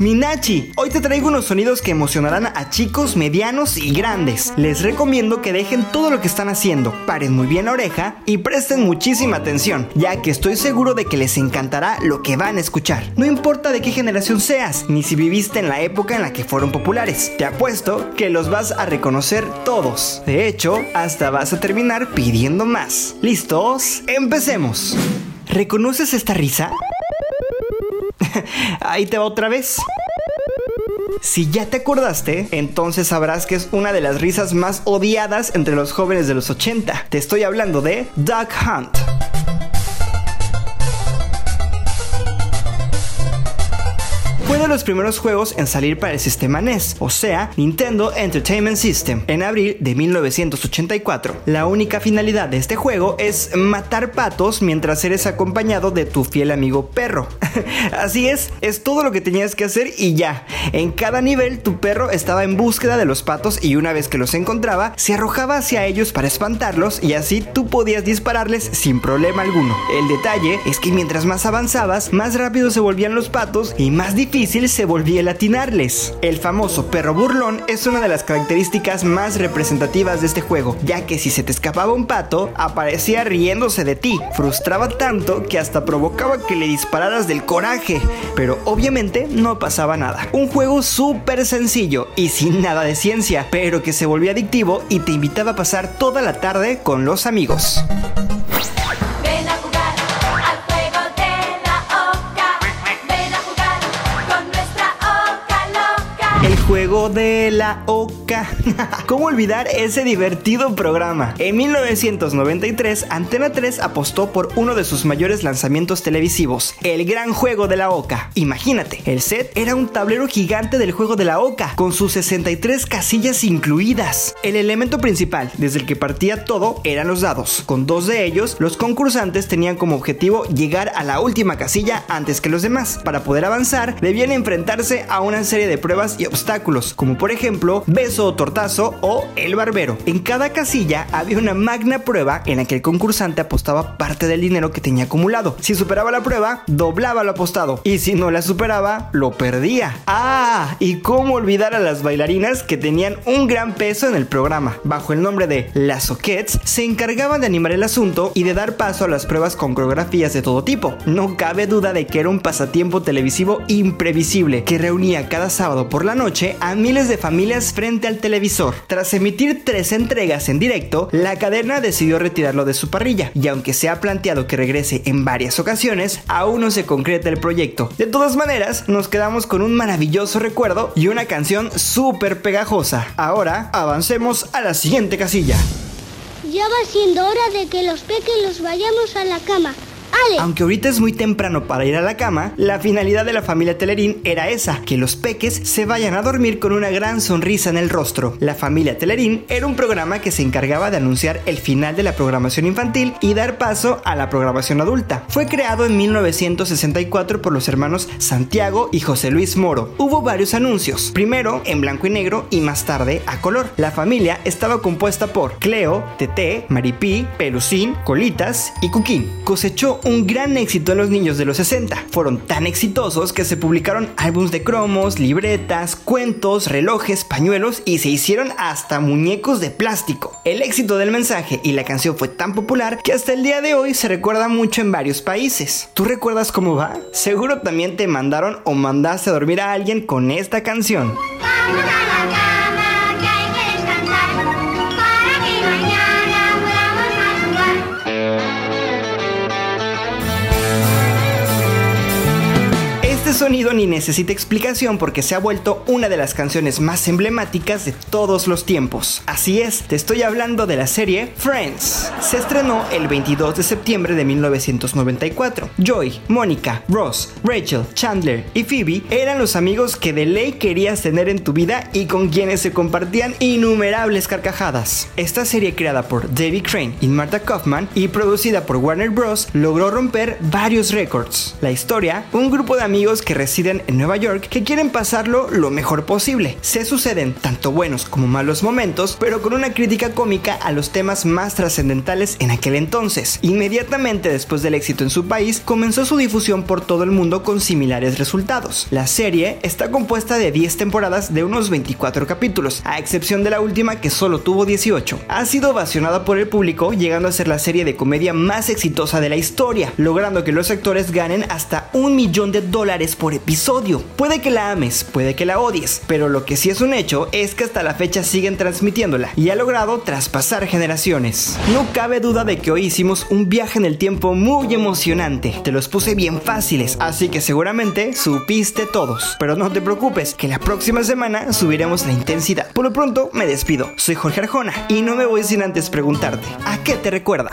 Minachi, hoy te traigo unos sonidos que emocionarán a chicos, medianos y grandes. Les recomiendo que dejen todo lo que están haciendo, paren muy bien la oreja y presten muchísima atención, ya que estoy seguro de que les encantará lo que van a escuchar. No importa de qué generación seas, ni si viviste en la época en la que fueron populares, te apuesto que los vas a reconocer todos. De hecho, hasta vas a terminar pidiendo más. ¿Listos? Empecemos. ¿Reconoces esta risa? Ahí te va otra vez. Si ya te acordaste, entonces sabrás que es una de las risas más odiadas entre los jóvenes de los 80. Te estoy hablando de Duck Hunt. De los primeros juegos en salir para el sistema NES, o sea, Nintendo Entertainment System, en abril de 1984. La única finalidad de este juego es matar patos mientras eres acompañado de tu fiel amigo perro. Así es, es todo lo que tenías que hacer y ya. En cada nivel tu perro estaba en búsqueda de los patos y una vez que los encontraba, se arrojaba hacia ellos para espantarlos y así tú podías dispararles sin problema alguno. El detalle es que mientras más avanzabas, más rápido se volvían los patos y más difícil se volvía el atinarles. El famoso perro burlón es una de las características más representativas de este juego, ya que si se te escapaba un pato, aparecía riéndose de ti. Frustraba tanto que hasta provocaba que le dispararas del coraje, pero obviamente no pasaba nada. Un juego súper sencillo y sin nada de ciencia, pero que se volvía adictivo y te invitaba a pasar toda la tarde con los amigos. El juego de la oca. ¿Cómo olvidar ese divertido programa? En 1993, Antena 3 apostó por uno de sus mayores lanzamientos televisivos, el gran juego de la oca. Imagínate, el set era un tablero gigante del juego de la oca, con sus 63 casillas incluidas. El elemento principal, desde el que partía todo, eran los dados. Con dos de ellos, los concursantes tenían como objetivo llegar a la última casilla antes que los demás. Para poder avanzar, debían enfrentarse a una serie de pruebas y obstáculos, como por ejemplo, beso o tortazo o el barbero. En cada casilla había una magna prueba en la que el concursante apostaba parte del dinero que tenía acumulado. Si superaba la prueba, doblaba lo apostado. Y si no la superaba, lo perdía. Ah, y cómo olvidar a las bailarinas que tenían un gran peso en el programa. Bajo el nombre de las Soquets, se encargaban de animar el asunto y de dar paso a las pruebas con coreografías de todo tipo. No cabe duda de que era un pasatiempo televisivo imprevisible que reunía cada sábado por la noche a miles de familias frente al televisor. Tras emitir tres entregas en directo, la cadena decidió retirarlo de su parrilla y aunque se ha planteado que regrese en varias ocasiones, aún no se concreta el proyecto. De todas maneras, nos quedamos con un maravilloso recuerdo y una canción súper pegajosa. Ahora, avancemos a la siguiente casilla. Ya va siendo hora de que los pequeños vayamos a la cama. Aunque ahorita es muy temprano para ir a la cama, la finalidad de la familia Telerín era esa, que los peques se vayan a dormir con una gran sonrisa en el rostro. La familia Telerín era un programa que se encargaba de anunciar el final de la programación infantil y dar paso a la programación adulta. Fue creado en 1964 por los hermanos Santiago y José Luis Moro. Hubo varios anuncios, primero en blanco y negro y más tarde a color. La familia estaba compuesta por Cleo, Tete, Maripí, Pelucín, Colitas y Cuquín. Cosechó un gran éxito en los niños de los 60. Fueron tan exitosos que se publicaron álbumes de cromos, libretas, cuentos, relojes, pañuelos y se hicieron hasta muñecos de plástico. El éxito del mensaje y la canción fue tan popular que hasta el día de hoy se recuerda mucho en varios países. ¿Tú recuerdas cómo va? Seguro también te mandaron o mandaste a dormir a alguien con esta canción. Sonido ni necesita explicación porque se ha vuelto una de las canciones más emblemáticas de todos los tiempos. Así es, te estoy hablando de la serie Friends. Se estrenó el 22 de septiembre de 1994. Joy, Mónica, Ross, Rachel, Chandler y Phoebe eran los amigos que de ley querías tener en tu vida y con quienes se compartían innumerables carcajadas. Esta serie creada por David Crane y Martha Kaufman y producida por Warner Bros. logró romper varios récords. La historia, un grupo de amigos que que residen en Nueva York que quieren pasarlo lo mejor posible. Se suceden tanto buenos como malos momentos, pero con una crítica cómica a los temas más trascendentales en aquel entonces. Inmediatamente después del éxito en su país, comenzó su difusión por todo el mundo con similares resultados. La serie está compuesta de 10 temporadas de unos 24 capítulos, a excepción de la última que solo tuvo 18. Ha sido ovacionada por el público, llegando a ser la serie de comedia más exitosa de la historia, logrando que los actores ganen hasta un millón de dólares por episodio. Puede que la ames, puede que la odies, pero lo que sí es un hecho es que hasta la fecha siguen transmitiéndola y ha logrado traspasar generaciones. No cabe duda de que hoy hicimos un viaje en el tiempo muy emocionante. Te los puse bien fáciles, así que seguramente supiste todos. Pero no te preocupes, que la próxima semana subiremos la intensidad. Por lo pronto, me despido. Soy Jorge Arjona y no me voy sin antes preguntarte, ¿a qué te recuerda?